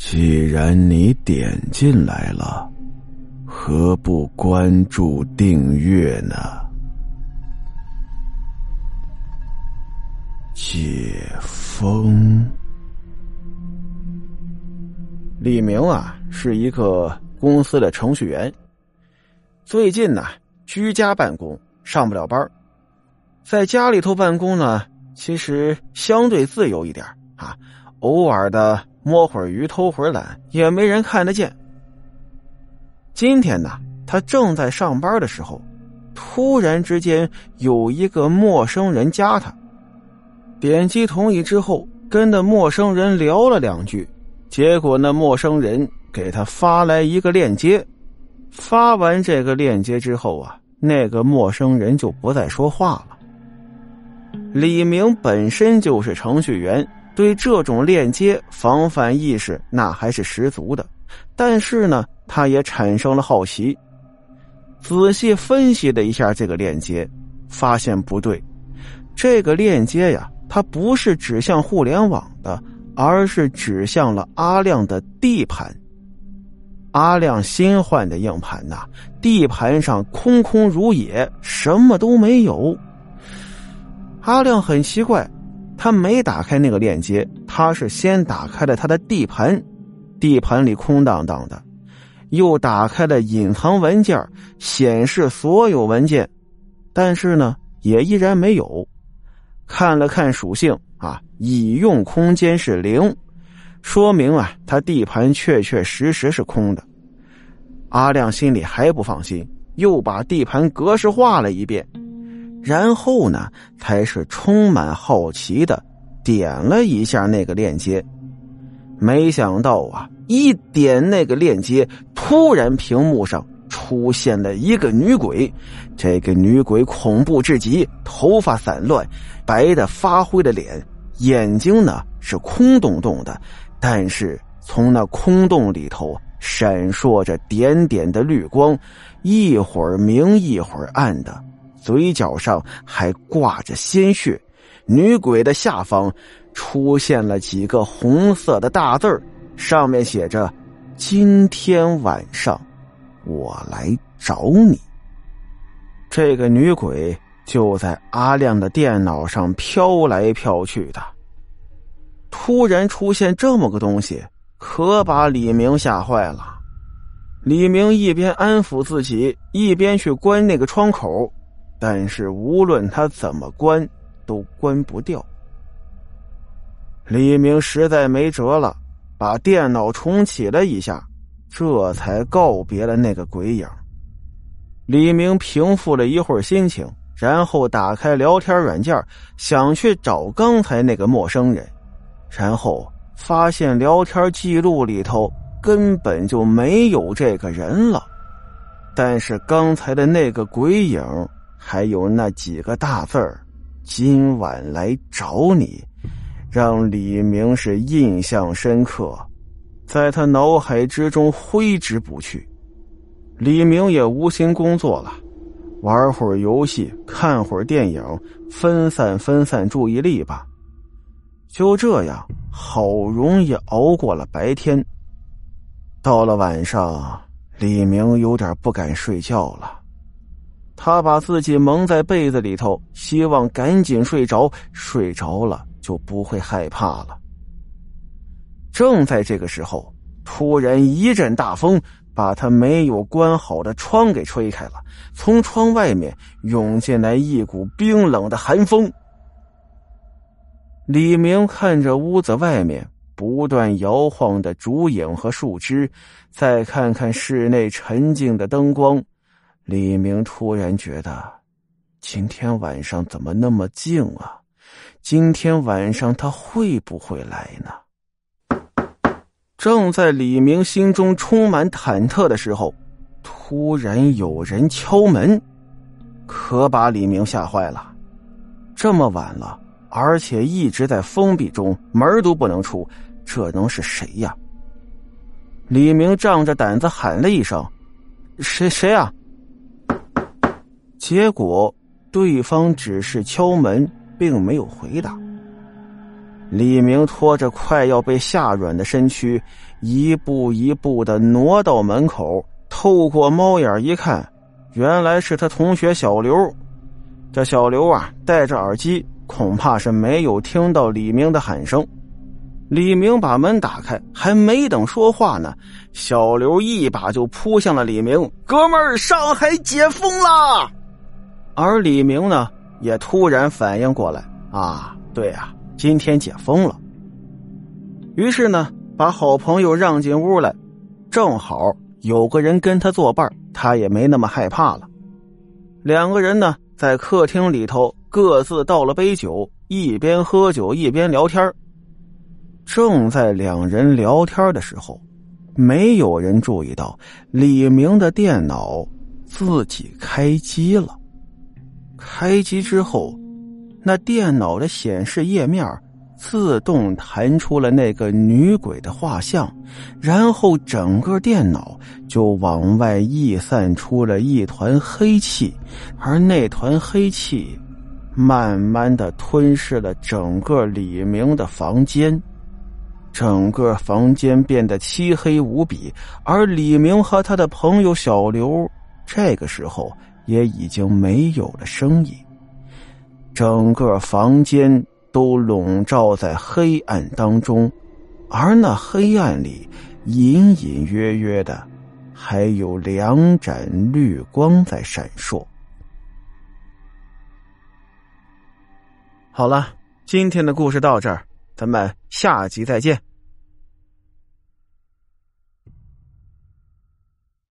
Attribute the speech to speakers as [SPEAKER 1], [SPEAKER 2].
[SPEAKER 1] 既然你点进来了，何不关注订阅呢？解封。
[SPEAKER 2] 李明啊，是一个公司的程序员。最近呢，居家办公，上不了班在家里头办公呢，其实相对自由一点啊，偶尔的摸会儿鱼、偷会儿懒，也没人看得见。今天呢，他正在上班的时候，突然之间有一个陌生人加他，点击同意之后，跟那陌生人聊了两句。结果，那陌生人给他发来一个链接。发完这个链接之后啊，那个陌生人就不再说话了。李明本身就是程序员，对这种链接防范意识那还是十足的。但是呢，他也产生了好奇，仔细分析了一下这个链接，发现不对。这个链接呀，它不是指向互联网的。而是指向了阿亮的地盘。阿亮新换的硬盘呐，地盘上空空如也，什么都没有。阿亮很奇怪，他没打开那个链接，他是先打开了他的地盘，地盘里空荡荡的，又打开了隐藏文件，显示所有文件，但是呢，也依然没有。看了看属性。啊，已用空间是零，说明啊，他地盘确确实实是空的。阿亮心里还不放心，又把地盘格式化了一遍，然后呢，才是充满好奇的点了一下那个链接。没想到啊，一点那个链接，突然屏幕上出现了一个女鬼。这个女鬼恐怖至极，头发散乱，白的发灰的脸。眼睛呢是空洞洞的，但是从那空洞里头闪烁着点点的绿光，一会儿明一会儿暗的，嘴角上还挂着鲜血。女鬼的下方出现了几个红色的大字上面写着：“今天晚上我来找你。”这个女鬼。就在阿亮的电脑上飘来飘去的，突然出现这么个东西，可把李明吓坏了。李明一边安抚自己，一边去关那个窗口，但是无论他怎么关，都关不掉。李明实在没辙了，把电脑重启了一下，这才告别了那个鬼影。李明平复了一会儿心情。然后打开聊天软件，想去找刚才那个陌生人，然后发现聊天记录里头根本就没有这个人了。但是刚才的那个鬼影，还有那几个大字儿“今晚来找你”，让李明是印象深刻，在他脑海之中挥之不去。李明也无心工作了。玩会儿游戏，看会儿电影，分散分散注意力吧。就这样，好容易熬过了白天。到了晚上，李明有点不敢睡觉了。他把自己蒙在被子里头，希望赶紧睡着，睡着了就不会害怕了。正在这个时候，突然一阵大风。把他没有关好的窗给吹开了，从窗外面涌进来一股冰冷的寒风。李明看着屋子外面不断摇晃的竹影和树枝，再看看室内沉静的灯光，李明突然觉得，今天晚上怎么那么静啊？今天晚上他会不会来呢？正在李明心中充满忐忑的时候，突然有人敲门，可把李明吓坏了。这么晚了，而且一直在封闭中，门都不能出，这能是谁呀？李明仗着胆子喊了一声：“谁谁啊？”结果对方只是敲门，并没有回答。李明拖着快要被吓软的身躯，一步一步的挪到门口，透过猫眼一看，原来是他同学小刘。这小刘啊，戴着耳机，恐怕是没有听到李明的喊声。李明把门打开，还没等说话呢，小刘一把就扑向了李明：“哥们儿，上海解封了！”而李明呢，也突然反应过来：“啊，对啊。”今天解封了，于是呢，把好朋友让进屋来，正好有个人跟他作伴，他也没那么害怕了。两个人呢，在客厅里头各自倒了杯酒，一边喝酒一边聊天。正在两人聊天的时候，没有人注意到李明的电脑自己开机了。开机之后。那电脑的显示页面自动弹出了那个女鬼的画像，然后整个电脑就往外溢散出了一团黑气，而那团黑气慢慢的吞噬了整个李明的房间，整个房间变得漆黑无比，而李明和他的朋友小刘这个时候也已经没有了声音。整个房间都笼罩在黑暗当中，而那黑暗里隐隐约约的还有两盏绿光在闪烁。好了，今天的故事到这儿，咱们下集再见。